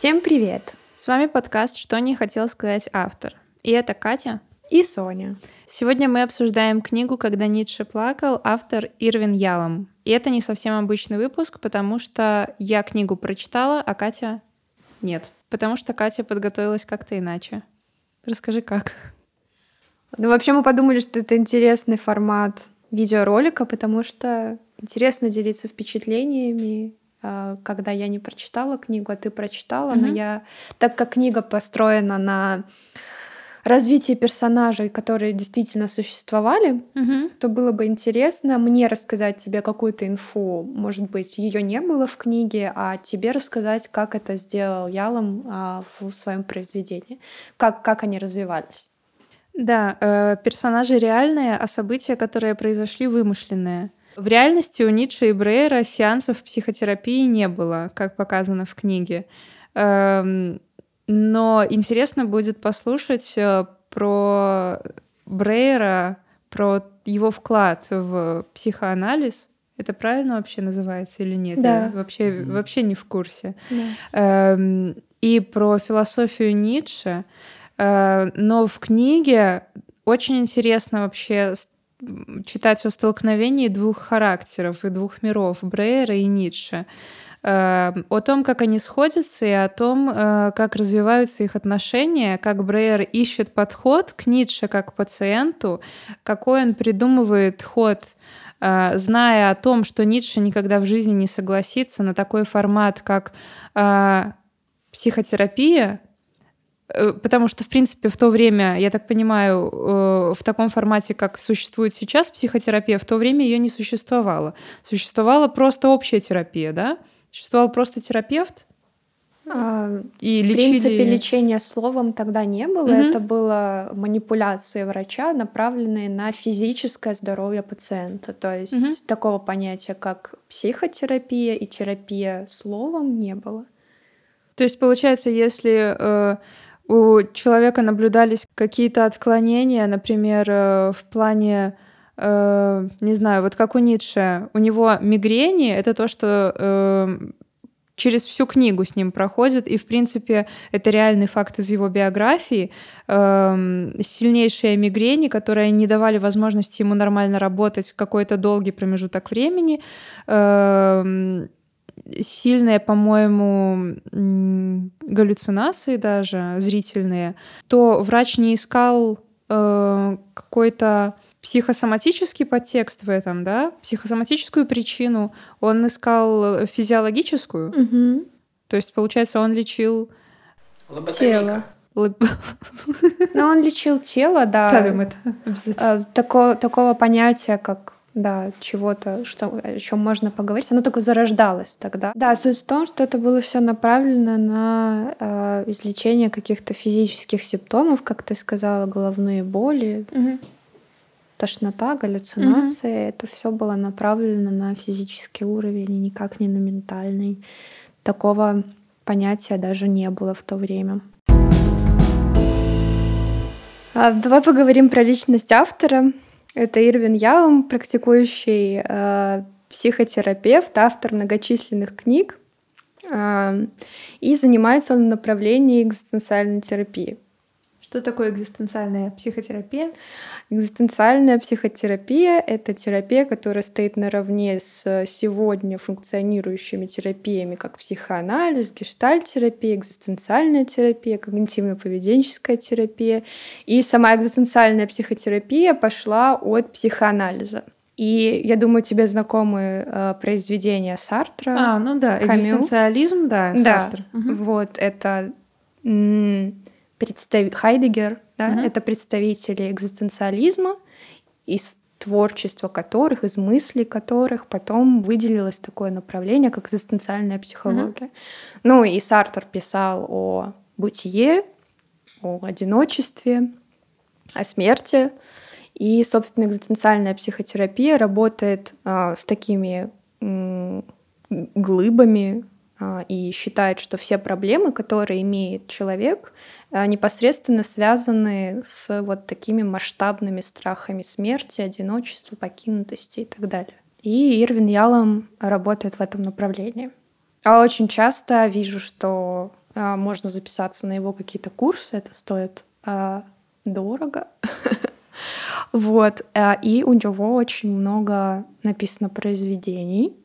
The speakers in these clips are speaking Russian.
Всем привет! С вами подкаст «Что не хотел сказать автор». И это Катя и Соня. Сегодня мы обсуждаем книгу «Когда Ницше плакал», автор Ирвин Ялом. И это не совсем обычный выпуск, потому что я книгу прочитала, а Катя нет. Потому что Катя подготовилась как-то иначе. Расскажи, как. Ну, вообще мы подумали, что это интересный формат видеоролика, потому что интересно делиться впечатлениями, когда я не прочитала книгу, а ты прочитала, mm-hmm. но я, так как книга построена на развитии персонажей, которые действительно существовали, угу. то было бы интересно мне рассказать тебе какую-то инфу. Может быть, ее не было в книге, а тебе рассказать, как это сделал Ялом а, в своем произведении, как, как они развивались. Да, э, персонажи реальные, а события, которые произошли, вымышленные. В реальности у Ницше и Брейера сеансов психотерапии не было, как показано в книге. Эм, но интересно будет послушать э, про Брейера, про его вклад в психоанализ. Это правильно вообще называется или нет? Да. Я вообще, вообще не в курсе. Да. Эм, и про философию Ницше. Э, но в книге очень интересно вообще читать о столкновении двух характеров и двух миров Брейера и Ницше. Эм, о том, как они сходятся, и о том, э, как развиваются их отношения, как Брейер ищет подход к Ницше как к пациенту, какой он придумывает ход э, зная о том, что Ницше никогда в жизни не согласится на такой формат, как э, психотерапия, потому что, в принципе, в то время, я так понимаю, в таком формате, как существует сейчас психотерапия, в то время ее не существовало. Существовала просто общая терапия, да? Существовал просто терапевт? А, и лечили... В принципе, лечения словом тогда не было. Угу. Это было манипуляции врача, направленные на физическое здоровье пациента. То есть угу. такого понятия, как психотерапия и терапия словом, не было. То есть, получается, если э, у человека наблюдались какие-то отклонения, например, э, в плане э, не знаю, вот как у Ницше, у него мигрени — это то, что э, через всю книгу с ним проходит, и, в принципе, это реальный факт из его биографии. Э, сильнейшие мигрени, которые не давали возможности ему нормально работать какой-то долгий промежуток времени. Э, сильные, по-моему, галлюцинации даже, зрительные, то врач не искал э, какой-то психосоматический подтекст в этом, да, психосоматическую причину, он искал физиологическую. Угу. То есть, получается, он лечил тело. Но он лечил тело, да. Ставим это обязательно. А, такого, такого понятия, как да, чего-то, что, о чем можно поговорить, оно только зарождалось тогда. Да, суть в том, что это было все направлено на э, излечение каких-то физических симптомов, как ты сказала, головные боли. Угу тошнота, галлюцинации. Mm-hmm. Это все было направлено на физический уровень и никак не на ментальный. Такого понятия даже не было в то время. А, давай поговорим про личность автора. Это Ирвин Ялом, практикующий э, психотерапевт, автор многочисленных книг. Э, и занимается он в направлении экзистенциальной терапии. Что такое экзистенциальная психотерапия? Экзистенциальная психотерапия — это терапия, которая стоит наравне с сегодня функционирующими терапиями, как психоанализ, гештальт-терапия, экзистенциальная терапия, когнитивно-поведенческая терапия. И сама экзистенциальная психотерапия пошла от психоанализа. И я думаю, тебе знакомы э, произведения Сартра. А, ну да, экзистенциализм, да, Сартр. Да, угу. вот это представ... Хайдегер, да, угу. это представители экзистенциализма, из творчества которых, из мыслей которых потом выделилось такое направление, как экзистенциальная психология. Угу. Ну и Сартер писал о бытие, о одиночестве, о смерти. И, собственно, экзистенциальная психотерапия работает а, с такими м, глыбами и считает, что все проблемы, которые имеет человек, а, непосредственно связаны с вот такими масштабными страхами смерти, одиночества, покинутости и так далее. И Ирвин Ялом работает в этом направлении. А очень часто вижу, что а, можно записаться на его какие-то курсы, это стоит а, дорого. Вот. А, и у него очень много написано произведений.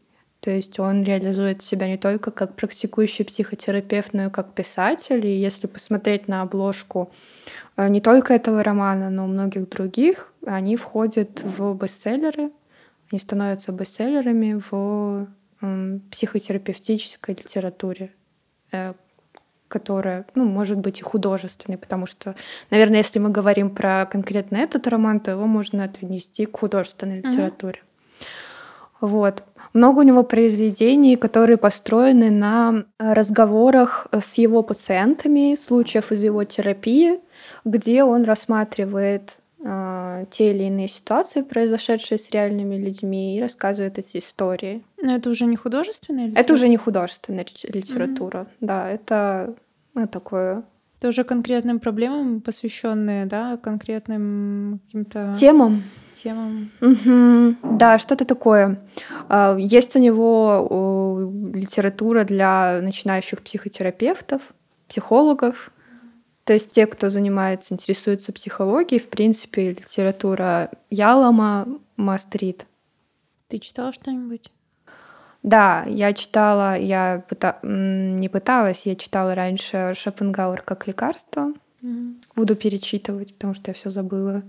То есть он реализует себя не только как практикующий психотерапевт, но и как писатель. И если посмотреть на обложку а, не только этого романа, но и многих других, они входят в бестселлеры. Они становятся бестселлерами в психотерапевтической литературе, э, которая, ну, может быть и художественной, потому что, наверное, если мы говорим про конкретно этот роман, то его можно отнести к художественной литературе. Вот. Много у него произведений, которые построены на разговорах с его пациентами, случаев из его терапии, где он рассматривает э, те или иные ситуации, произошедшие с реальными людьми, и рассказывает эти истории. Но это уже не художественная литература? Это уже не художественная литература, mm-hmm. да, это ну, такое это уже конкретным проблемам посвященные, да, конкретным каким-то темам. Темам. Угу. Да, что-то такое. А, есть у него литература для начинающих психотерапевтов, психологов. То есть те, кто занимается, интересуется психологией, в принципе, литература Ялома, Мастрит. Ты читала что-нибудь? Да, я читала, я пыта... не пыталась, я читала раньше Шопенгауэр как лекарство. Буду перечитывать, потому что я все забыла.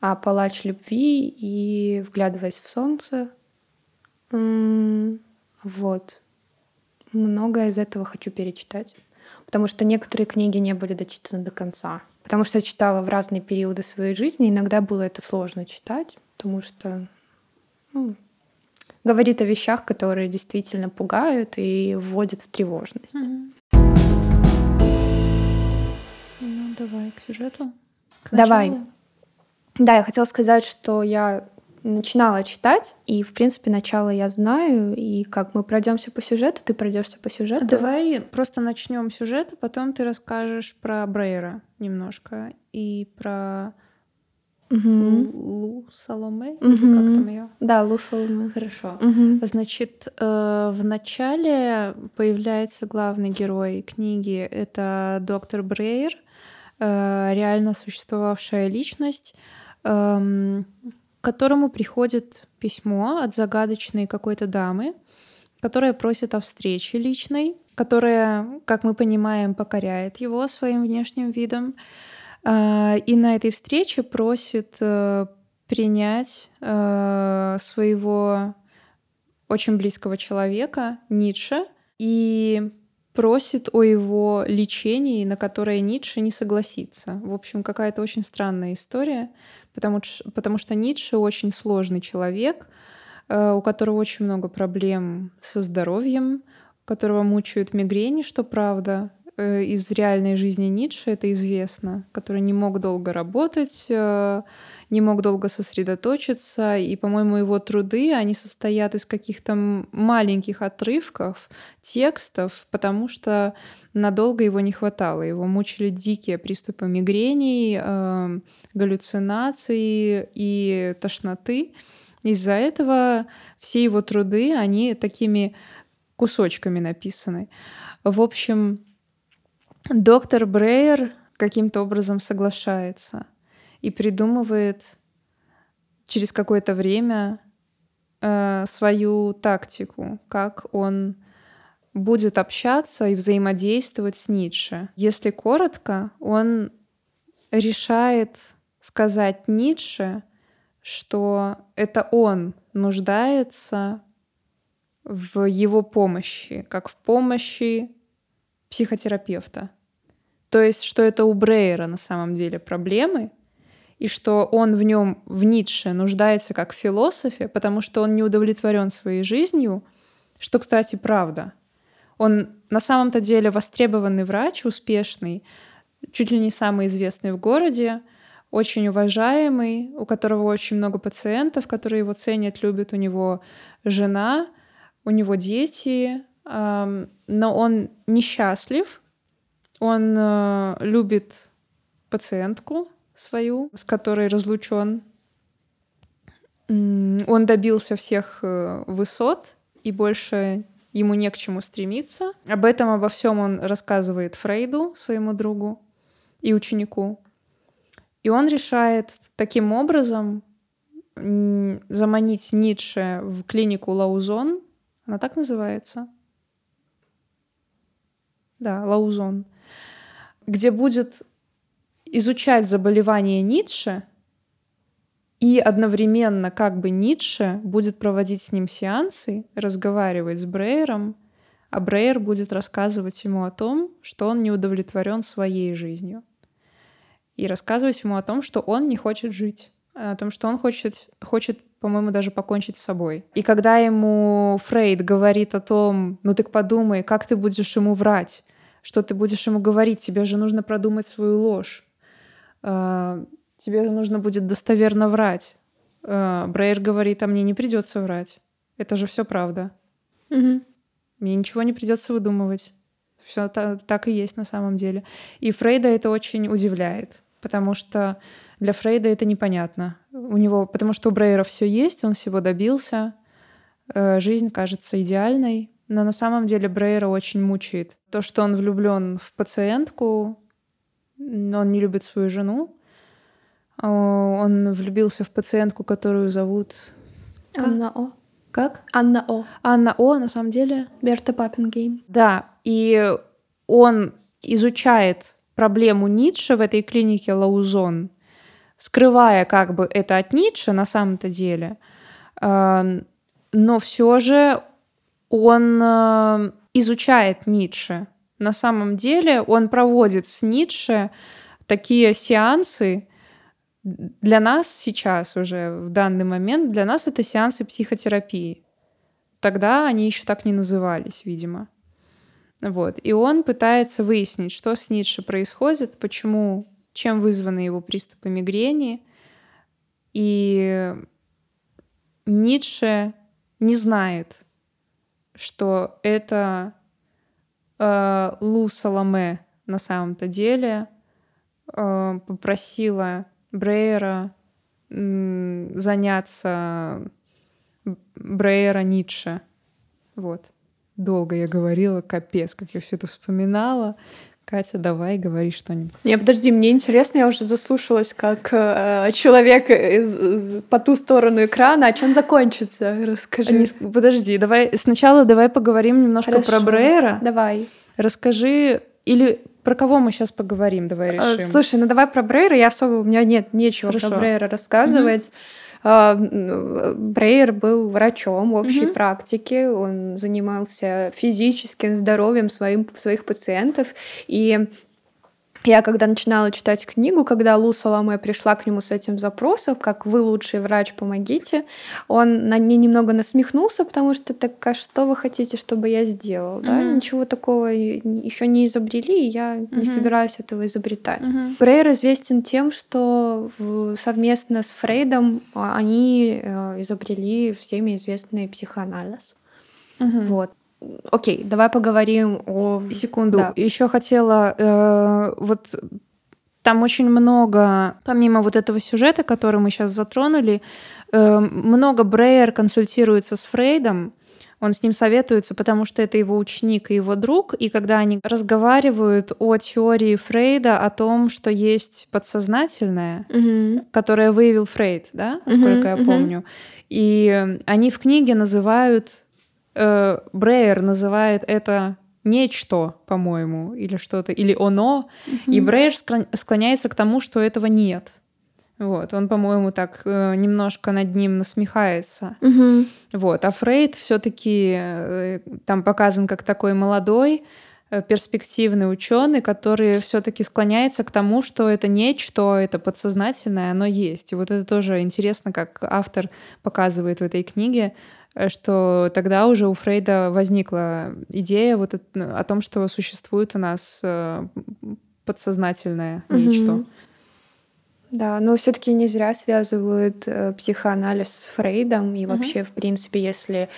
А Палач любви и Вглядываясь в солнце. Вот. Многое из этого хочу перечитать потому что некоторые книги не были дочитаны до конца. Потому что я читала в разные периоды своей жизни, иногда было это сложно читать, потому что ну, говорит о вещах, которые действительно пугают и вводят в тревожность. Mm-hmm. Давай к сюжету. К давай. Да, я хотела сказать, что я начинала читать, и, в принципе, начало я знаю, и как мы пройдемся по сюжету, ты пройдешься по сюжету. Давай просто начнем сюжет, а потом ты расскажешь про Брейра немножко и про Угу. Лу Соломе, угу. как там ее? Да, Лу Соломе. Хорошо. Угу. Значит, э, в начале появляется главный герой книги. Это доктор Брейер, реально существовавшая личность, э, к которому приходит письмо от загадочной какой-то дамы, которая просит о встрече личной, которая, как мы понимаем, покоряет его своим внешним видом. А, и на этой встрече просит э, принять э, своего очень близкого человека, Ницше, и просит о его лечении, на которое Ницше не согласится. В общем, какая-то очень странная история потому, потому что Ницше очень сложный человек, э, у которого очень много проблем со здоровьем, которого мучают мигрени, что правда, из реальной жизни Ницше это известно, который не мог долго работать, э, не мог долго сосредоточиться, и, по-моему, его труды, они состоят из каких-то маленьких отрывков, текстов, потому что надолго его не хватало. Его мучили дикие приступы мигрений, э, галлюцинации и тошноты. Из-за этого все его труды, они такими кусочками написаны. В общем, доктор Брейер каким-то образом соглашается — и придумывает через какое-то время э, свою тактику, как он будет общаться и взаимодействовать с Ницше. Если коротко, он решает сказать Ницше, что это он нуждается в его помощи, как в помощи психотерапевта. То есть, что это у Брейера на самом деле проблемы, и что он в нем, в Ницше, нуждается как в философе, потому что он не удовлетворен своей жизнью, что, кстати, правда. Он на самом-то деле востребованный врач, успешный, чуть ли не самый известный в городе, очень уважаемый, у которого очень много пациентов, которые его ценят, любят. У него жена, у него дети, но он несчастлив, он э, любит пациентку, свою, с которой разлучен. Он добился всех э, высот, и больше ему не к чему стремиться. Об этом, обо всем он рассказывает Фрейду, своему другу и ученику. И он решает таким образом заманить Ницше в клинику Лаузон. Она так называется? Да, Лаузон. Где будет изучать заболевания Ницше, и одновременно как бы Ницше будет проводить с ним сеансы, разговаривать с Брейером, а Брейер будет рассказывать ему о том, что он не удовлетворен своей жизнью. И рассказывать ему о том, что он не хочет жить о том, что он хочет, хочет по-моему, даже покончить с собой. И когда ему Фрейд говорит о том, ну так подумай, как ты будешь ему врать, что ты будешь ему говорить, тебе же нужно продумать свою ложь, а, тебе же нужно будет достоверно врать. А, Брейер говорит, а мне не придется врать. Это же все правда. Угу. Мне ничего не придется выдумывать. Все так, так и есть на самом деле. И Фрейда это очень удивляет, потому что для Фрейда это непонятно. У него, потому что у Брейера все есть, он всего добился, э, жизнь кажется идеальной, но на самом деле Брейера очень мучает. То, что он влюблен в пациентку, он не любит свою жену, а он влюбился в пациентку, которую зовут... Анна О. Как? Анна О. Анна О, на самом деле. Берта Паппенгейм. Да, и он изучает проблему Ницше в этой клинике Лаузон, скрывая как бы это от Ницше на самом-то деле, но все же он э, изучает Ницше. На самом деле он проводит с Ницше такие сеансы, для нас сейчас уже, в данный момент, для нас это сеансы психотерапии. Тогда они еще так не назывались, видимо. Вот. И он пытается выяснить, что с Ницше происходит, почему чем вызваны его приступы мигрени. И Ницше не знает, что это э, Лу Саламе на самом-то деле э, попросила Брейера э, заняться Брейера Ницше. Вот. Долго я говорила, капец, как я все это вспоминала. Катя, давай, говори что-нибудь. Не, подожди, мне интересно, я уже заслушалась как э, человек из, из, по ту сторону экрана. А чем закончится? Расскажи. Не, подожди, давай сначала давай поговорим немножко Хорошо. про Брейера. Давай. Расскажи, или про кого мы сейчас поговорим, давай э, решим. Слушай, ну давай про Брейера. Я особо, у меня нет нечего Хорошо. про Брейера рассказывать. Угу. А, Брейер был врачом общей угу. практики, он занимался физическим здоровьем своим, своих пациентов, и я когда начинала читать книгу, когда Лу Саламе пришла к нему с этим запросом, как вы лучший врач, помогите, он на ней немного насмехнулся, потому что так, а что вы хотите, чтобы я сделал? Mm-hmm. Да? Ничего такого еще не изобрели, и я mm-hmm. не собираюсь этого изобретать. Mm-hmm. Брейер известен тем, что совместно с Фрейдом а, они э, изобрели всеми известный психоанализ. Mm-hmm. Вот. Окей, давай поговорим о... Секунду. Да. Еще хотела... Э, вот там очень много, помимо вот этого сюжета, который мы сейчас затронули, э, много Брейер консультируется с Фрейдом, он с ним советуется, потому что это его ученик и его друг, и когда они разговаривают о теории Фрейда, о том, что есть подсознательное, mm-hmm. которое выявил Фрейд, да, насколько mm-hmm. я помню, и они в книге называют э, Брейер называет это нечто, по-моему, или что-то, или оно, mm-hmm. и Брейер склоняется к тому, что этого нет. Вот, он, по-моему, так э, немножко над ним насмехается. Mm-hmm. Вот, а Фрейд все-таки э, там показан как такой молодой, э, перспективный ученый, который все-таки склоняется к тому, что это нечто, это подсознательное, оно есть. И вот это тоже интересно, как автор показывает в этой книге, Э, что тогда уже у Фрейда возникла идея вот о том, что существует у нас э, подсознательное нечто. Да, но все-таки не зря связывают э, психоанализ с Фрейдом. И вообще, в принципе, если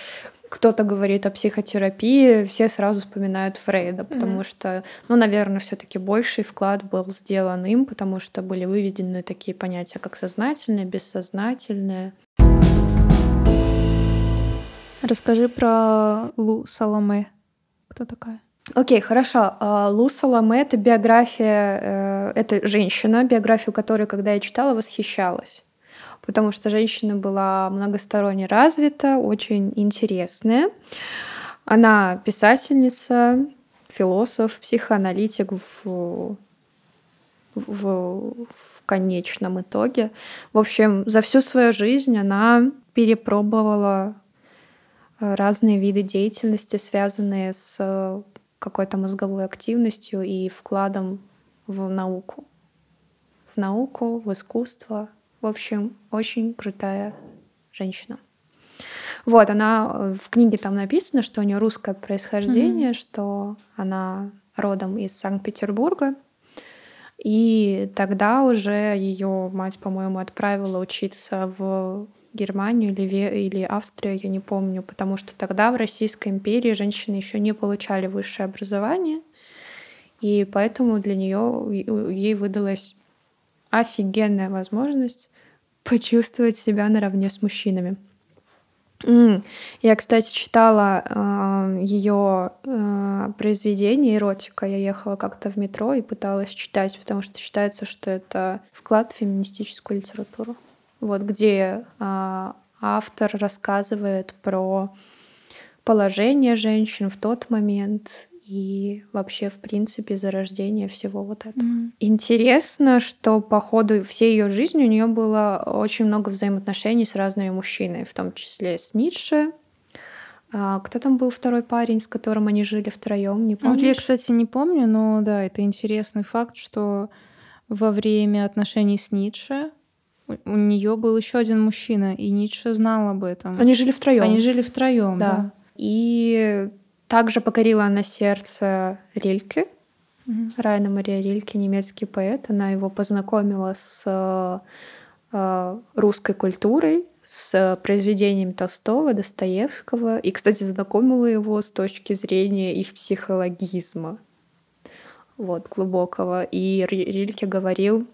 кто-то говорит о психотерапии, все сразу вспоминают Фрейда, потому mm что, ну, наверное, все-таки больший вклад был сделан им, потому что были выведены такие понятия, как сознательное, бессознательное. Расскажи про Лу Саломе. Кто такая? Окей, хорошо. А, Лу Саломе — это биография, э, это женщина, биографию которой, когда я читала, восхищалась. Потому что женщина была многосторонне развита, очень интересная. Она писательница, философ, психоаналитик в, в, в конечном итоге. В общем, за всю свою жизнь она перепробовала разные виды деятельности, связанные с какой-то мозговой активностью и вкладом в науку. В науку, в искусство. В общем, очень крутая женщина. Вот, она в книге там написано, что у нее русское происхождение, mm-hmm. что она родом из Санкт-Петербурга. И тогда уже ее мать, по-моему, отправила учиться в Германию или, или Австрию, я не помню, потому что тогда в Российской империи женщины еще не получали высшее образование, и поэтому для нее ей выдалась офигенная возможность почувствовать себя наравне с мужчинами. Я, кстати, читала э, ее э, произведение «Эротика». Я ехала как-то в метро и пыталась читать, потому что считается, что это вклад в феминистическую литературу вот где а, автор рассказывает про положение женщин в тот момент и вообще, в принципе, зарождение всего вот этого. Mm. Интересно, что по ходу всей ее жизни у нее было очень много взаимоотношений с разными мужчинами, в том числе с Ницше. А, кто там был второй парень, с которым они жили втроем? Не помню. Вот я, кстати, не помню, но да, это интересный факт, что во время отношений с Ницше у нее был еще один мужчина, и Ницше знал об этом. Они жили втроем. Они жили втроем, да. да. И также покорила она сердце Рильке. Угу. Райна Мария Рильке, немецкий поэт. Она его познакомила с э, русской культурой, с произведениями Толстого, Достоевского. И, кстати, знакомила его с точки зрения их психологизма. Вот, глубокого. И Рильке говорил,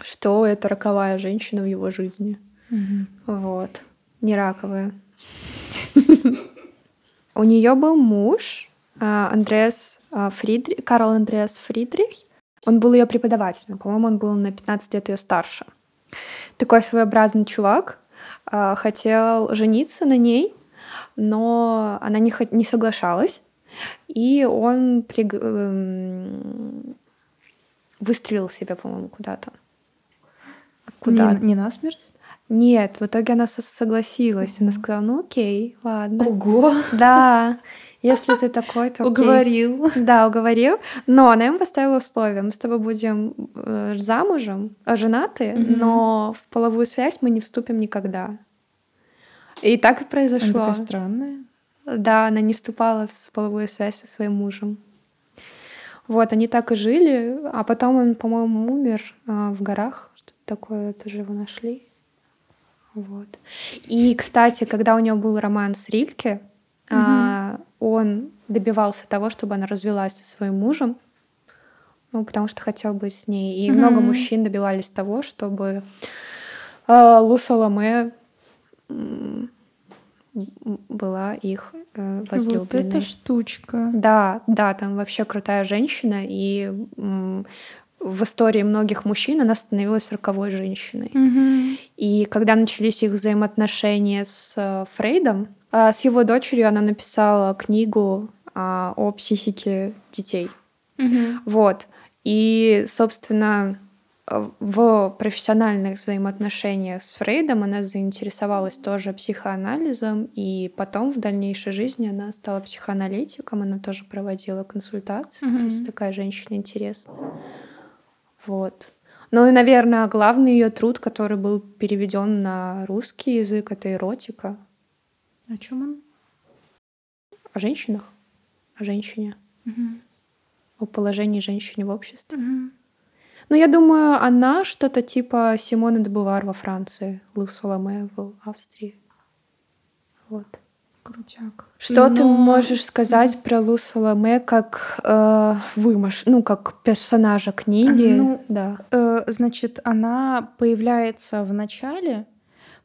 что это роковая женщина в его жизни. Угу. Вот. Не раковая. У нее был муж а, Андреас а, Фридрих, Карл Андреас Фридрих. Он был ее преподавателем. По-моему, он был на 15 лет ее старше. Такой своеобразный чувак. А, хотел жениться на ней, но она не, не соглашалась. И он приг... Эм, выстрелил себя, по-моему, куда-то. Куда? Не, не насмерть? Нет, в итоге она согласилась. Она сказала, ну окей, ладно. Ого! Да, если ты такой, то окей. Уговорил. Да, уговорил. Но она ему поставила условие. Мы с тобой будем э, замужем, э, женаты, угу. но в половую связь мы не вступим никогда. И так и произошло. Она такая странная. Да, она не вступала в половую связь со своим мужем. Вот, они так и жили, а потом он, по-моему, умер а, в горах такое тоже его нашли. Вот. И, кстати, когда у него был роман с Рильке, угу. а, он добивался того, чтобы она развелась со своим мужем, ну, потому что хотел быть с ней. И угу. много мужчин добивались того, чтобы а, Лу Соломе была их э, возлюбленной. Вот эта штучка. Да, да, там вообще крутая женщина, и в истории многих мужчин она становилась роковой женщиной. Угу. И когда начались их взаимоотношения с э, Фрейдом, э, с его дочерью она написала книгу а, о психике детей. Угу. Вот. И, собственно, в профессиональных взаимоотношениях с Фрейдом она заинтересовалась тоже психоанализом, и потом в дальнейшей жизни она стала психоаналитиком, она тоже проводила консультации, mm то есть такая женщина интересная. Вот. Ну и, наверное, главный ее труд, который был переведен на русский язык, это эротика. О чем он? О женщинах, о женщине, угу. о положении женщины в обществе. Угу. Ну, я думаю, она что-то типа Симона де Бувар во Франции, Лу Соломе в Австрии. Вот. Крутяк. Что Но... ты можешь сказать про Лу Саламе как э, вымаш, ну как персонажа книги? Ну, да. Э, значит, она появляется в начале,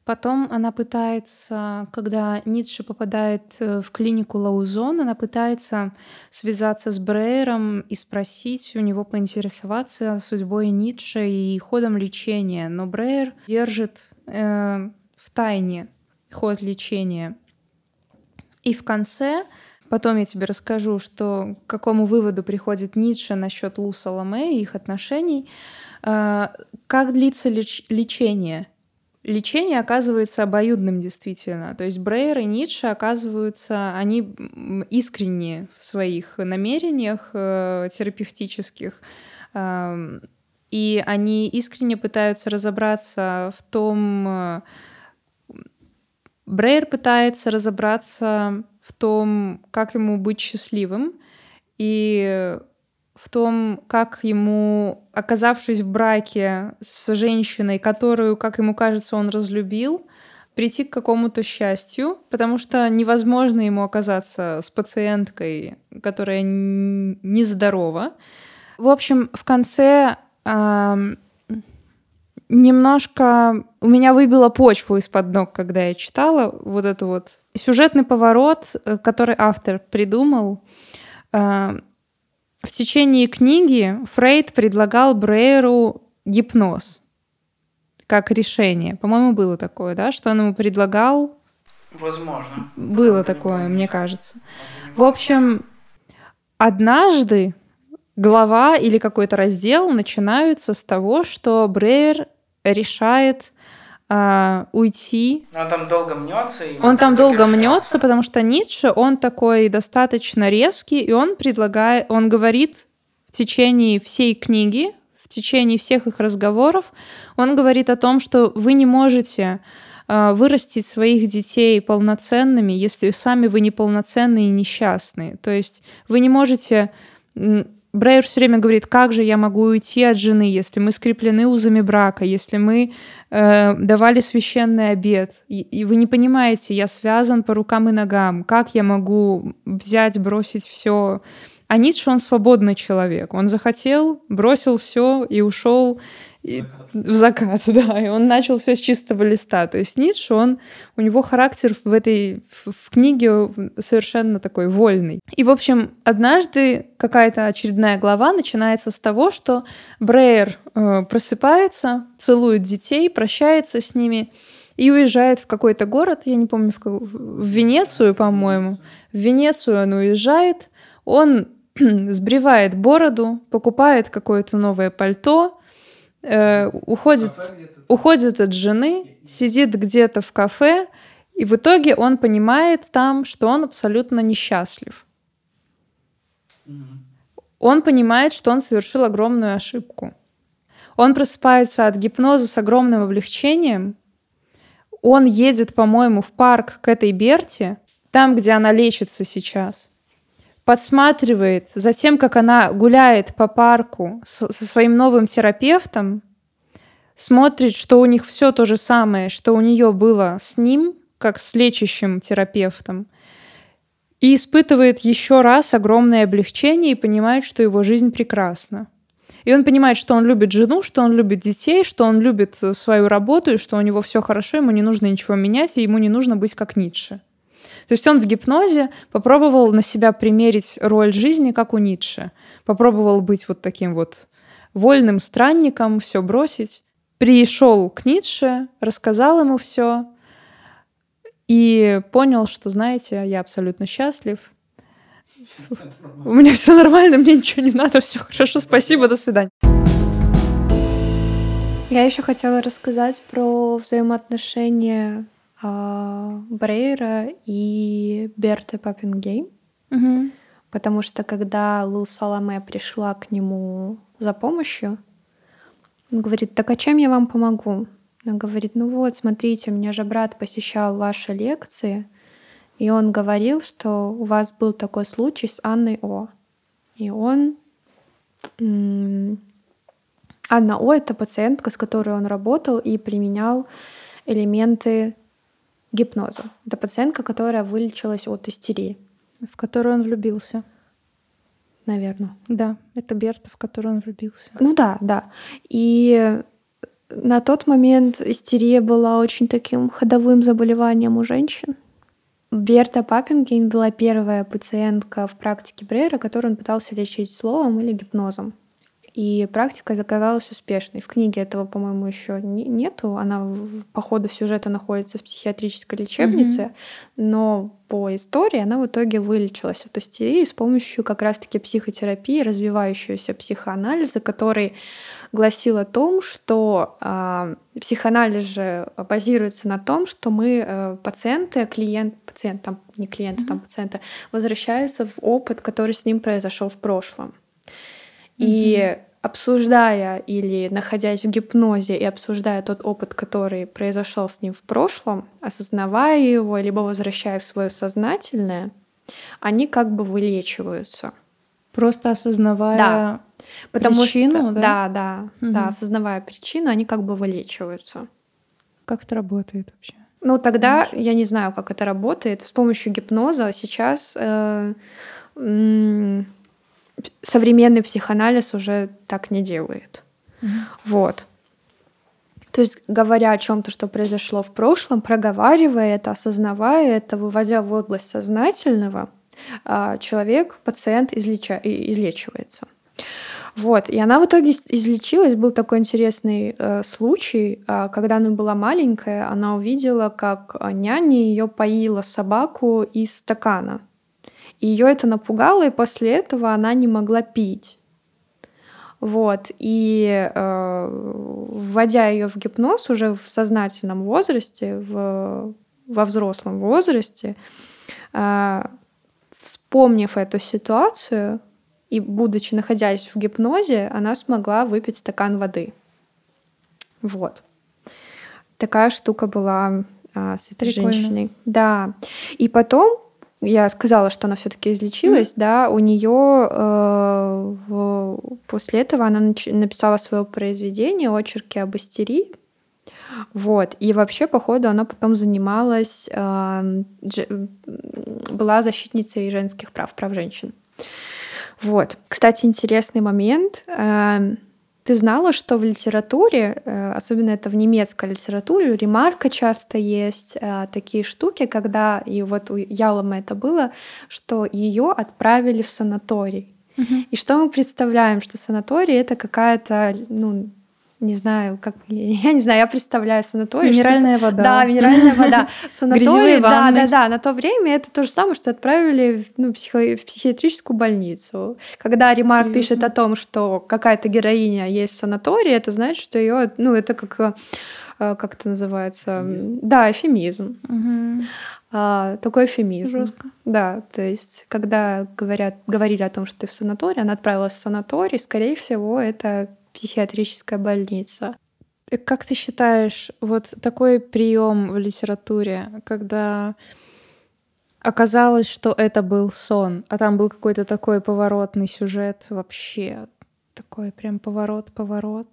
Потом она пытается, когда Ницше попадает э, в клинику Лаузон, она пытается связаться с Брейером и спросить у него, поинтересоваться судьбой Ницше и ходом лечения. Но Брейер держит э, в тайне ход лечения. И в конце, потом я тебе расскажу, что к какому выводу приходит Ницше насчет Лу Саламе и их отношений. Э, как длится леч- лечение? лечение оказывается обоюдным действительно. То есть Брейер и Ницше оказываются, они искренние в своих намерениях э, терапевтических, э, и они искренне пытаются разобраться в том... Брейер пытается разобраться в том, как ему быть счастливым, и в том, как ему, оказавшись в браке с женщиной, которую, как ему кажется, он разлюбил, прийти к какому-то счастью, потому что невозможно ему оказаться с пациенткой, которая нездорова. В общем, в конце немножко у меня выбило почву из-под ног, когда я читала вот эту вот сюжетный поворот, э, который автор придумал. Э, в течение книги Фрейд предлагал Брейеру гипноз как решение. По-моему, было такое, да, что он ему предлагал. Возможно. Было такое, мне кажется. В общем, однажды глава или какой-то раздел начинаются с того, что Брейер решает э, уйти. Но он там долго мнется. И он там долго мнется, потому что Ницше, он такой достаточно резкий, и он предлагает, он говорит в течение всей книги, в течение всех их разговоров, он говорит о том, что вы не можете э, вырастить своих детей полноценными, если сами вы неполноценные и несчастные. То есть вы не можете Брейер все время говорит, как же я могу уйти от жены, если мы скреплены узами брака, если мы э, давали священный обед, и, и вы не понимаете, я связан по рукам и ногам, как я могу взять, бросить все. А Ницше, он свободный человек, он захотел, бросил все и ушел и в закат, да, и он начал все с чистого листа. То есть Ницше, он, у него характер в этой в, книге совершенно такой вольный. И, в общем, однажды какая-то очередная глава начинается с того, что Брейер э, просыпается, целует детей, прощается с ними и уезжает в какой-то город, я не помню, в, какой, в Венецию, по-моему. В Венецию он уезжает, он сбривает бороду, покупает какое-то новое пальто, э, уходит, уходит от жены, сидит где-то в кафе, и в итоге он понимает там, что он абсолютно несчастлив. Он понимает, что он совершил огромную ошибку. Он просыпается от гипноза с огромным облегчением. Он едет, по-моему, в парк к этой Берте, там, где она лечится сейчас подсматривает за тем, как она гуляет по парку со своим новым терапевтом, смотрит, что у них все то же самое, что у нее было с ним, как с лечащим терапевтом, и испытывает еще раз огромное облегчение и понимает, что его жизнь прекрасна. И он понимает, что он любит жену, что он любит детей, что он любит свою работу, и что у него все хорошо, ему не нужно ничего менять, и ему не нужно быть как Ницше. То есть он в гипнозе попробовал на себя примерить роль жизни, как у Ницше. Попробовал быть вот таким вот вольным странником, все бросить. Пришел к Ницше, рассказал ему все и понял, что, знаете, я абсолютно счастлив. У меня все нормально, мне ничего не надо, все хорошо, спасибо, до свидания. Я еще хотела рассказать про взаимоотношения Брейера и Берты Паппенгейм. Угу. Потому что когда Лу Саламе пришла к нему за помощью, он говорит, так а чем я вам помогу? Она говорит, ну вот, смотрите, у меня же брат посещал ваши лекции, и он говорил, что у вас был такой случай с Анной О. И он... Анна О — это пациентка, с которой он работал и применял элементы гипноза. Это пациентка, которая вылечилась от истерии. В которую он влюбился. Наверное. Да, это Берта, в которую он влюбился. Ну да, да. И на тот момент истерия была очень таким ходовым заболеванием у женщин. Берта Паппингейн была первая пациентка в практике Брейра, которую он пытался лечить словом или гипнозом. И практика заказалась успешной. В книге этого, по-моему, еще нету. Она по ходу сюжета находится в психиатрической лечебнице, mm-hmm. но по истории она в итоге вылечилась от истерии с помощью как раз-таки психотерапии, развивающегося психоанализа, который гласил о том, что э, психоанализ же базируется на том, что мы э, пациенты, клиент, пациент, там не клиент, mm-hmm. там пациента, возвращаются в опыт, который с ним произошел в прошлом. И обсуждая или находясь в гипнозе и обсуждая тот опыт, который произошел с ним в прошлом, осознавая его, либо возвращая в свое сознательное, они как бы вылечиваются. Просто осознавая да. Потому причину, что, да? Да, да, угу. да, осознавая причину, они как бы вылечиваются. Как это работает вообще? Ну, тогда Знаешь? я не знаю, как это работает. С помощью гипноза сейчас э, современный психоанализ уже так не делает. Mm-hmm. Вот. То есть, говоря о чем-то, что произошло в прошлом, проговаривая это, осознавая это, выводя в область сознательного, а, человек, пациент излеча... излечивается. Вот. И она в итоге излечилась. Был такой интересный э, случай, э, когда она была маленькая, она увидела, как няня ее поила собаку из стакана. Ее это напугало, и после этого она не могла пить. Вот. И э, вводя ее в гипноз уже в сознательном возрасте, в, во взрослом возрасте, э, вспомнив эту ситуацию и будучи находясь в гипнозе, она смогла выпить стакан воды. Вот. Такая штука была а, с этой Прикольно. женщиной. Да. И потом я сказала, что она все-таки излечилась, mm-hmm. да, у нее э, в, после этого она нач- написала свое произведение очерки об истерии. Вот. И вообще, по ходу, она потом занималась, э, дж- была защитницей женских прав, прав женщин. Вот. Кстати, интересный момент. Э, ты знала, что в литературе, э, особенно это в немецкой литературе, ремарка часто есть э, такие штуки, когда, и вот у Ялома это было, что ее отправили в санаторий. Угу. И что мы представляем, что санаторий это какая-то, ну, не знаю, как я не знаю, я представляю санаторий. Минеральная вода. Да, минеральная вода. Санаторий, да, да, да. На то время это то же самое, что отправили в, ну, психо, в психиатрическую больницу. Когда Ремарк Абсолютно. пишет о том, что какая-то героиня есть в санатории, это значит, что ее, ну, это как э, как это называется? Да, эфемизм. Угу. А, такой эфемизм. Жестко. Да, то есть, когда говорят, говорили о том, что ты в санатории, она отправилась в санаторий, скорее всего, это психиатрическая больница. Э, как ты считаешь, вот такой прием в литературе, когда оказалось, что это был сон, а там был какой-то такой поворотный сюжет вообще, такой прям поворот-поворот.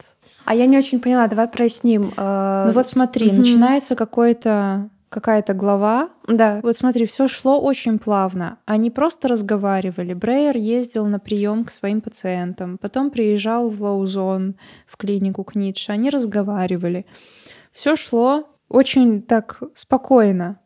А я не очень поняла, давай проясним. Э, ну вот смотри, начинается какой-то какая-то глава. Да. Вот смотри, все шло очень плавно. Они просто разговаривали. Брейер ездил на прием к своим пациентам, потом приезжал в Лаузон, в клинику к Ницше. Они разговаривали. Все шло очень так спокойно.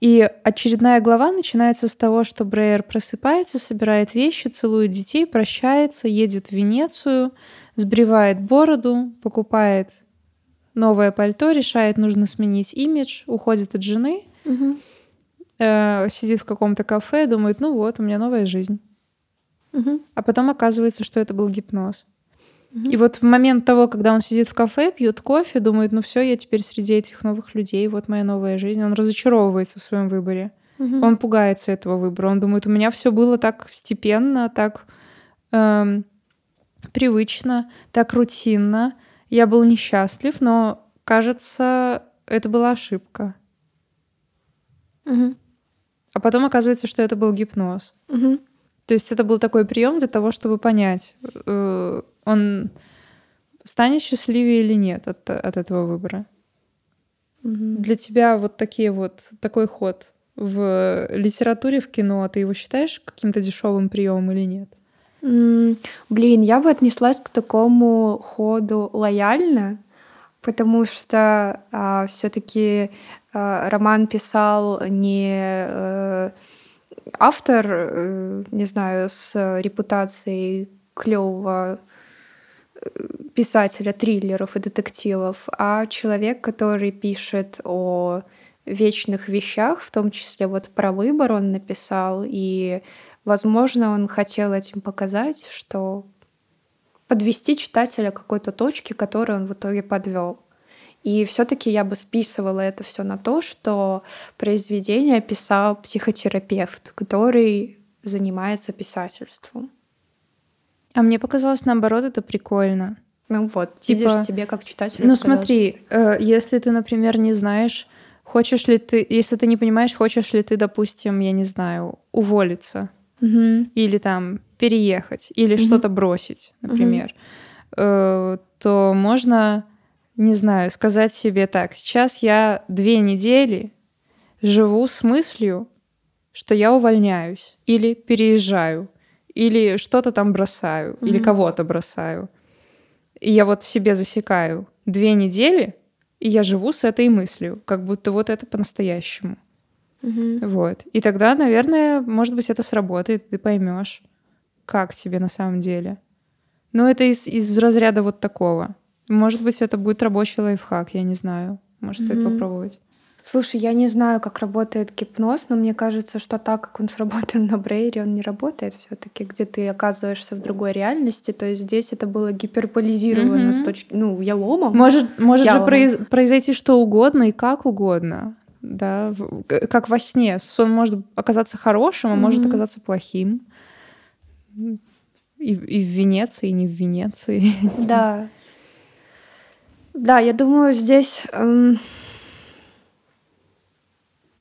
И очередная глава начинается с того, что Брейер просыпается, собирает вещи, целует детей, прощается, едет в Венецию, сбривает бороду, покупает новое пальто, решает, нужно сменить имидж, уходит от жены, угу. э, сидит в каком-то кафе, думает, ну вот, у меня новая жизнь. Угу. А потом оказывается, что это был гипноз. Угу. И вот в момент того, когда он сидит в кафе, пьет кофе, думает, ну все, я теперь среди этих новых людей, вот моя новая жизнь, он разочаровывается в своем выборе. Угу. Он пугается этого выбора. Он думает, у меня все было так степенно, так эм, привычно, так рутинно я был несчастлив, но, кажется, это была ошибка. Угу. А потом оказывается, что это был гипноз. Угу. То есть это был такой прием для того, чтобы понять, э, он станет счастливее или нет от, от этого выбора. Угу. Для тебя вот такие вот такой ход в литературе, в кино, ты его считаешь каким-то дешевым приемом или нет? Блин, я бы отнеслась к такому ходу лояльно, Потому что а, все-таки а, роман писал не а, автор, а, не знаю, с репутацией клевого э, писателя триллеров и детективов, а человек, который пишет о вечных вещах, в том числе вот про выбор он написал, и, возможно, он хотел этим показать, что подвести читателя какой-то точке, которую он в итоге подвел. И все-таки я бы списывала это все на то, что произведение писал психотерапевт, который занимается писательством. А мне показалось, наоборот, это прикольно. Ну вот, типа, видишь, тебе как читателю. Ну смотри, э, если ты, например, не знаешь, хочешь ли ты, если ты не понимаешь, хочешь ли ты, допустим, я не знаю, уволиться угу. или там переехать или угу. что-то бросить, например, угу. э, то можно, не знаю, сказать себе так: сейчас я две недели живу с мыслью, что я увольняюсь или переезжаю или что-то там бросаю, mm-hmm. или кого-то бросаю. И я вот себе засекаю две недели, и я живу с этой мыслью, как будто вот это по-настоящему. Mm-hmm. Вот. И тогда, наверное, может быть, это сработает, ты поймешь, как тебе на самом деле. Но это из, из разряда вот такого. Может быть, это будет рабочий лайфхак, я не знаю. Может, mm-hmm. стоит попробовать. Слушай, я не знаю, как работает гипноз, но мне кажется, что так как он сработан на Брейере, он не работает все таки где ты оказываешься в другой реальности. То есть здесь это было гиперполизировано mm-hmm. с точки... Ну, яломом. Может, может яломом. же произ... произойти что угодно и как угодно. Да, как во сне. Сон может оказаться хорошим, а mm-hmm. может оказаться плохим. И, и в Венеции, и не в Венеции. Да. Да, я думаю, здесь... Эм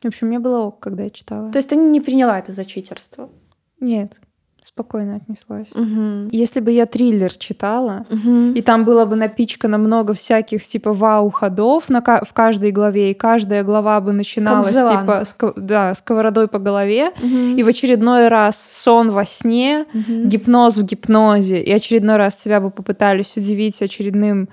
в общем, мне было ок, когда я читала. То есть ты не приняла это за читерство? Нет, спокойно отнеслась. Угу. Если бы я триллер читала, угу. и там было бы напичкано много всяких типа вау-ходов на, в каждой главе, и каждая глава бы начиналась типа с, да, сковородой по голове, угу. и в очередной раз сон во сне, угу. гипноз в гипнозе, и очередной раз тебя бы попытались удивить очередным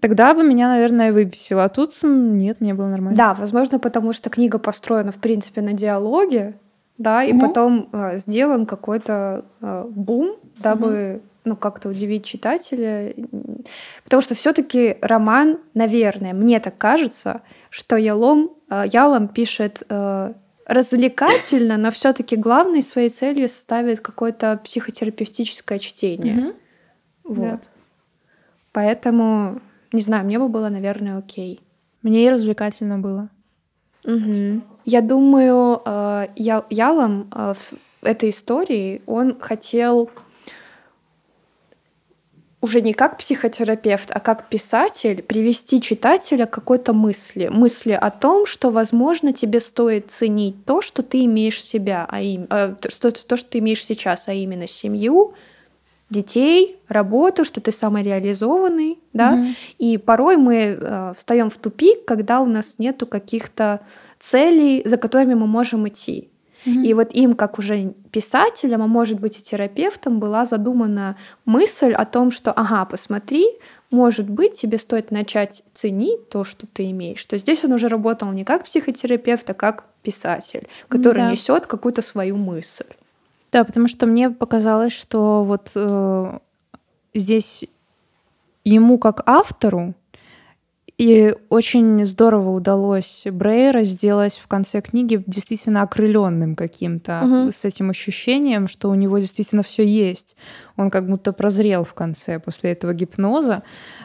Тогда бы меня, наверное, выбесило. А тут нет, мне было нормально. Да, возможно, потому что книга построена, в принципе, на диалоге, да, и угу. потом э, сделан какой-то э, бум, дабы угу. ну, как-то удивить читателя. Потому что все-таки роман, наверное, мне так кажется, что Ялом, э, Ялом пишет э, развлекательно, но все-таки главной своей целью ставит какое-то психотерапевтическое чтение. Угу. Вот. Да. Поэтому не знаю, мне бы было, наверное, окей. Мне и развлекательно было. Угу. Я думаю, э, я, Ялом э, в этой истории он хотел уже не как психотерапевт, а как писатель привести читателя к какой-то мысли. Мысли о том, что, возможно, тебе стоит ценить то, что ты имеешь себя, а им, э, что, то, что ты имеешь сейчас, а именно семью, детей, работу, что ты самореализованный, да, Мгм. и порой мы э, встаем в тупик, когда у нас нету каких-то целей, за которыми мы можем идти. И вот им, как уже писателям, а может быть и терапевтом, была задумана мысль о том, что, ага, посмотри, может быть, тебе стоит начать ценить то, что ты имеешь. То здесь он уже работал не как психотерапевт, а как писатель, который Да. несет какую-то свою мысль. Да, потому что мне показалось, что вот э, здесь ему как автору и очень здорово удалось Брейера сделать в конце книги действительно окрыленным каким-то Мгм. с этим ощущением, что у него действительно все есть. Он как будто прозрел в конце после этого гипноза.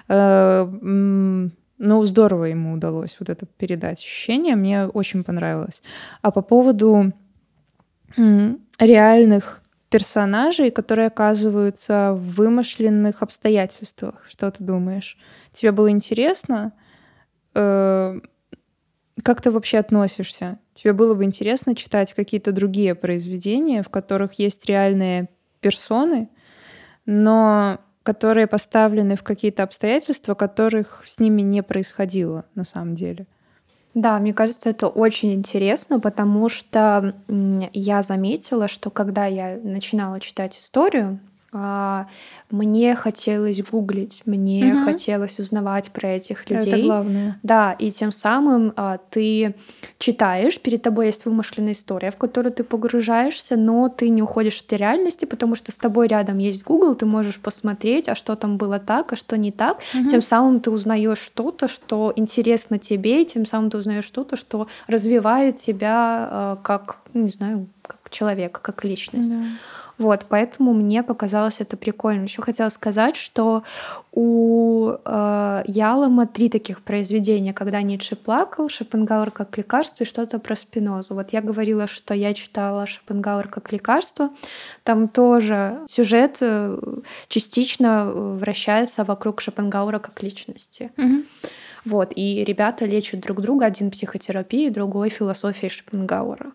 Э, м, ну, здорово ему удалось вот это передать ощущение. Мне очень понравилось. А по поводу реальных персонажей, которые оказываются в вымышленных обстоятельствах. Что ты думаешь? Тебе было интересно? Э, Как ты вообще относишься? Тебе было бы интересно читать какие-то другие произведения, в которых есть реальные персоны, но которые поставлены в какие-то обстоятельства, которых с ними не происходило на самом деле? Да, мне кажется, это очень интересно, потому что я заметила, что когда я начинала читать историю, мне хотелось гуглить, мне угу. хотелось узнавать про этих людей. Это главное. Да, и тем самым а, ты читаешь, перед тобой есть вымышленная история, в которую ты погружаешься, но ты не уходишь от реальности, потому что с тобой рядом есть Google, ты можешь посмотреть, а что там было так, а что не так. Угу. Тем самым ты узнаешь что-то, что интересно тебе, и тем самым ты узнаешь что-то, что развивает тебя а, как, не знаю, как человека, как личность. Да. Вот, поэтому мне показалось это прикольно. Еще хотела сказать, что у э, Ялома три таких произведения, когда Ницше плакал, Шопенгауэр как лекарство и что-то про Спинозу. Вот я говорила, что я читала Шопенгауэр как лекарство. Там тоже сюжет э, частично вращается вокруг Шопенгауэра как личности. Угу. Вот, и ребята лечат друг друга, один психотерапией, другой философией Шопенгауэра.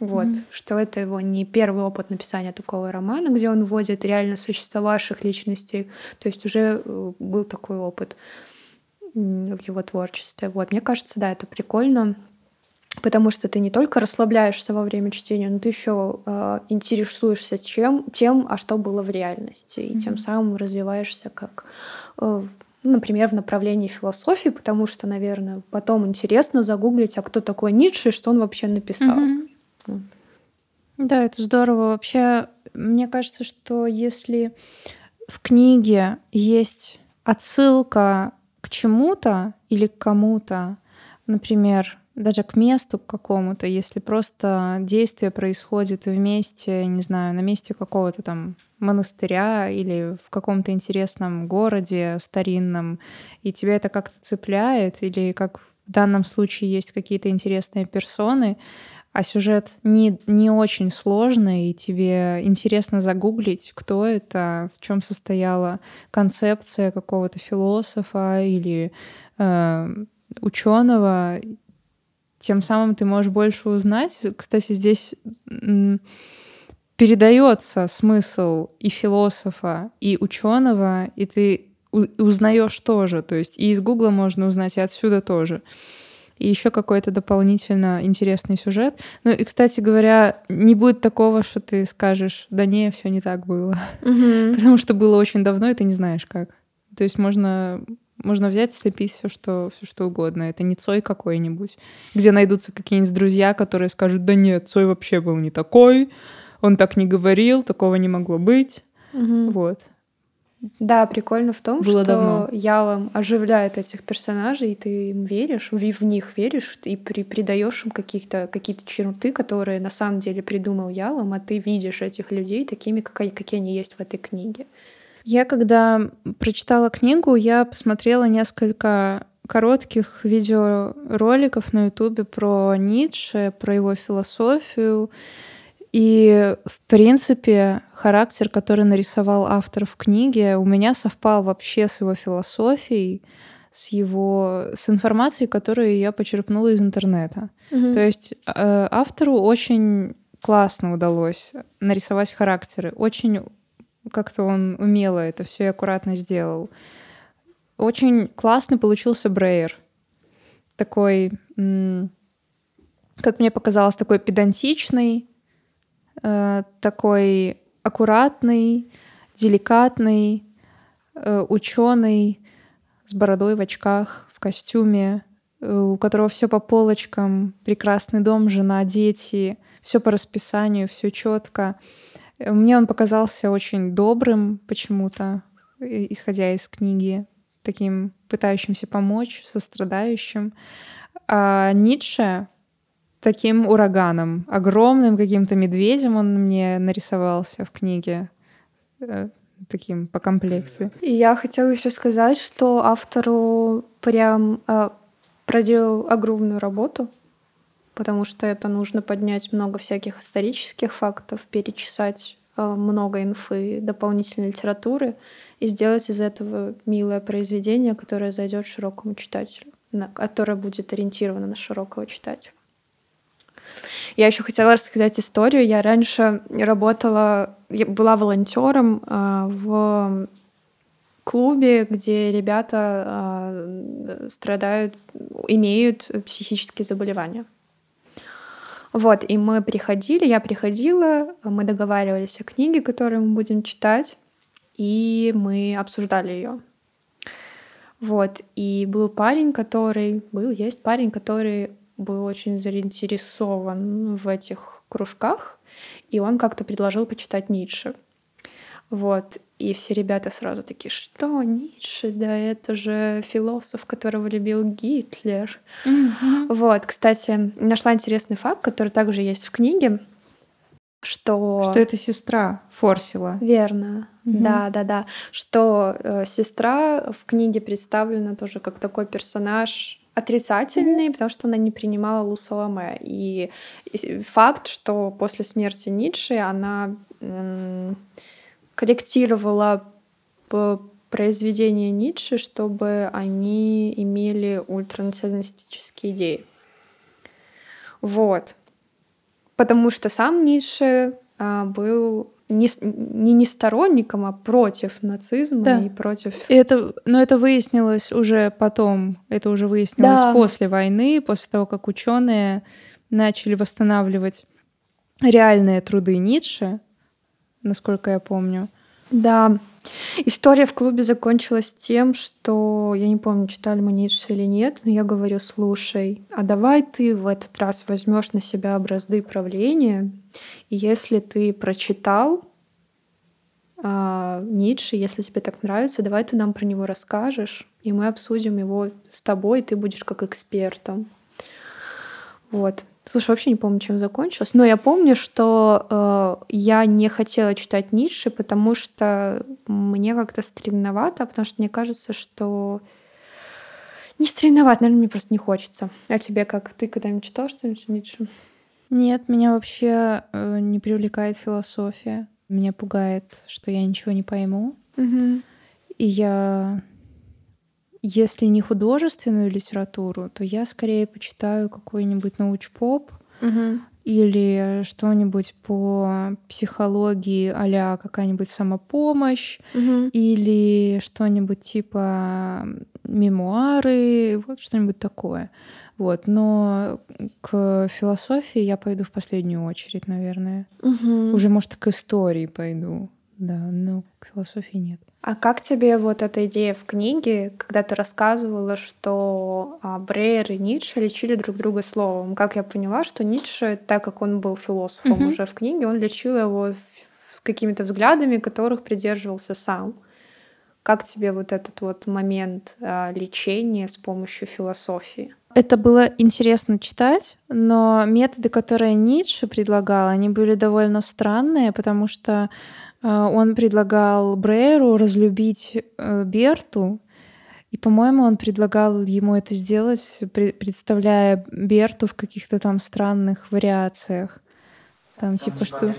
Вот, mm-hmm. что это его не первый опыт написания такого романа, где он вводит реально существовавших личностей. То есть уже э, был такой опыт в его творчестве. Вот, мне кажется, да, это прикольно, потому что ты не только расслабляешься во время чтения, но ты еще э, интересуешься чем, тем, а что было в реальности, и mm-hmm. тем самым развиваешься как э, например, в направлении философии, потому что, наверное, потом интересно загуглить, а кто такой Ницше и что он вообще написал. Mm-hmm. Да, это здорово. Вообще, мне кажется, что если в книге есть отсылка к чему-то или к кому-то, например, даже к месту какому-то, если просто действие происходит вместе, не знаю, на месте какого-то там монастыря или в каком-то интересном городе старинном, и тебя это как-то цепляет, или как в данном случае есть какие-то интересные персоны, а сюжет не, не очень сложный, и тебе интересно загуглить, кто это, в чем состояла концепция какого-то философа или э, ученого, тем самым ты можешь больше узнать. Кстати, здесь передается смысл и философа, и ученого, и ты узнаешь тоже. То есть и из Гугла можно узнать, и отсюда тоже и еще какой-то дополнительно интересный сюжет. Ну и, кстати говоря, не будет такого, что ты скажешь, да не, все не так было. Угу. Потому что было очень давно, и ты не знаешь как. То есть можно можно взять, слепить все что, все что угодно. Это не Цой какой-нибудь, где найдутся какие-нибудь друзья, которые скажут, да нет, Цой вообще был не такой, он так не говорил, такого не могло быть. Угу. Вот. Да, прикольно в том, Было что давно. Ялом оживляет этих персонажей, и ты им веришь, в, в них веришь, и при, придаешь им каких-то, какие-то черты, которые на самом деле придумал Ялом, а ты видишь этих людей такими, какие, какие они есть в этой книге. Я когда прочитала книгу, я посмотрела несколько коротких видеороликов на Ютубе про Ницше, про его философию, и, в принципе, характер, который нарисовал автор в книге, у меня совпал вообще с его философией, с его с информацией, которую я почерпнула из интернета. Угу. То есть э, автору очень классно удалось нарисовать характеры, очень как-то он умело это все и аккуратно сделал. Очень классный получился Брейер. Такой, как мне показалось, такой педантичный, Э, такой аккуратный, деликатный, э, ученый с бородой в очках, в костюме, э, у которого все по полочкам, прекрасный дом, жена, дети, все по расписанию, все четко. Мне он показался очень добрым почему-то, исходя из книги, таким пытающимся помочь, сострадающим. А Ницше таким ураганом, огромным каким-то медведем он мне нарисовался в книге э, таким по комплекции. И я хотела еще сказать, что автору прям э, проделал огромную работу, потому что это нужно поднять много всяких исторических фактов, перечесать э, много инфы, дополнительной литературы и сделать из этого милое произведение, которое зайдет широкому читателю, на, которое будет ориентировано на широкого читателя. Я еще хотела рассказать историю. Я раньше работала, была волонтером э, в клубе, где ребята э, страдают, имеют психические заболевания. Вот, и мы приходили, я приходила, мы договаривались о книге, которую мы будем читать, и мы обсуждали ее. Вот, и был парень, который... Был, есть парень, который был очень заинтересован в этих кружках, и он как-то предложил почитать Ницше. Вот. И все ребята сразу такие, что Ницше, да это же философ, которого любил Гитлер. Mm-hmm. Вот, кстати, нашла интересный факт, который также есть в книге, что... Что это сестра Форсила. Верно. Mm-hmm. Да, да, да. Что э, сестра в книге представлена тоже как такой персонаж отрицательный, mm-hmm. потому что она не принимала Лу Саламе. И, факт, что после смерти Ницше она корректировала произведения Ницше, чтобы они имели ультранационалистические идеи. Вот. Потому что сам Ницше а, был не, не, не сторонником, а против нацизма да. и против... И это, но это выяснилось уже потом, это уже выяснилось да. после войны, после того, как ученые начали восстанавливать реальные труды Ницше, насколько я помню. Да. История в клубе закончилась тем, что я не помню, читали мы Ницше или нет, но я говорю, слушай, а давай ты в этот раз возьмешь на себя образды правления, и если ты прочитал а, Ницше, если тебе так нравится, давай ты нам про него расскажешь, и мы обсудим его с тобой, и ты будешь как экспертом. Вот. Слушай, вообще не помню, чем закончилось. Но я помню, что э, я не хотела читать Ницше, потому что мне как-то стремновато, потому что мне кажется, что не стремновато, наверное, мне просто не хочется. А тебе как? Ты когда-нибудь читал что-нибудь Ницше? Нет, меня вообще э, не привлекает философия. Меня пугает, что я ничего не пойму. Угу. И я если не художественную литературу, то я скорее почитаю какой-нибудь науч-поп угу. или что-нибудь по психологии а какая-нибудь самопомощь угу. или что-нибудь типа мемуары, вот что-нибудь такое. Вот, но к философии я пойду в последнюю очередь, наверное. Угу. Уже, может, к истории пойду, да, но к философии нет. А как тебе вот эта идея в книге, когда ты рассказывала, что а, Брейер и Ницше лечили друг друга словом? Как я поняла, что Ницше, так как он был философом mm-hmm. уже в книге, он лечил его с какими-то взглядами, которых придерживался сам. Как тебе вот этот вот момент а, лечения с помощью философии? Это было интересно читать, но методы, которые Ницше предлагал, они были довольно странные, потому что он предлагал Брейеру разлюбить э, Берту, и, по-моему, он предлагал ему это сделать, представляя Берту в каких-то там странных вариациях. Там, там типа, что...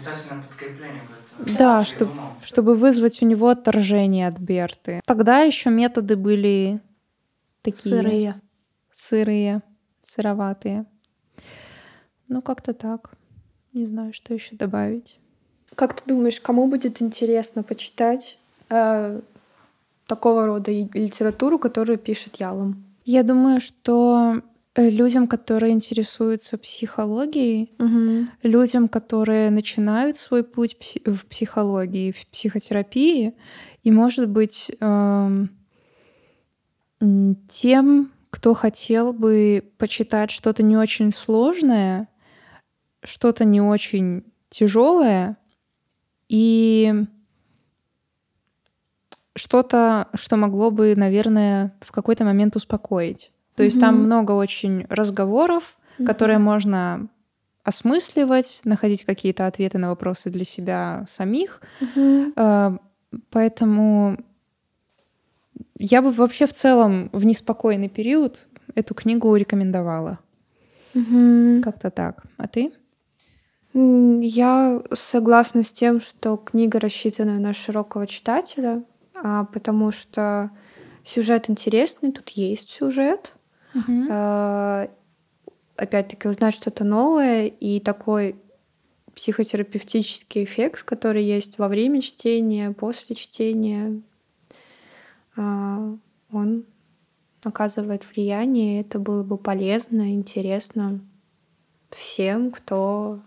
Да, чтобы, чтобы вызвать у него отторжение от Берты. Тогда еще методы были такие... Сырые. Сырые, сыроватые. Ну, как-то так. Не знаю, что еще добавить. Как ты думаешь, кому будет интересно почитать э, такого рода литературу, которую пишет Ялом? Я думаю, что э, людям, которые интересуются психологией, угу. людям, которые начинают свой путь в психологии, в психотерапии, и, может быть, э, тем, кто хотел бы почитать что-то не очень сложное, что-то не очень тяжелое, и что-то, что могло бы, наверное, в какой-то момент успокоить. То mm-hmm. есть там много очень разговоров, mm-hmm. которые можно осмысливать, находить какие-то ответы на вопросы для себя самих. Mm-hmm. Поэтому я бы вообще в целом в неспокойный период эту книгу рекомендовала. Mm-hmm. Как-то так. А ты? Я согласна с тем, что книга рассчитана на широкого читателя, а, потому что сюжет интересный, тут есть сюжет. Угу. Опять-таки узнать что-то новое и такой психотерапевтический эффект, который есть во время чтения, после чтения, а, он оказывает влияние, это было бы полезно, интересно. всем, кто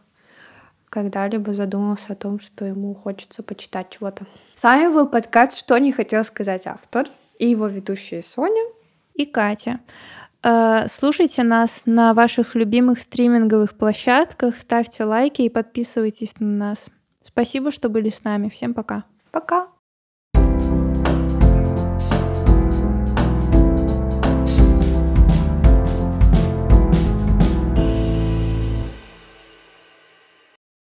когда-либо задумался о том, что ему хочется почитать чего-то. С вами был подкаст «Что не хотел сказать автор» и его ведущие Соня и Катя. Э, слушайте нас на ваших любимых стриминговых площадках, ставьте лайки и подписывайтесь на нас. Спасибо, что были с нами. Всем пока. Пока.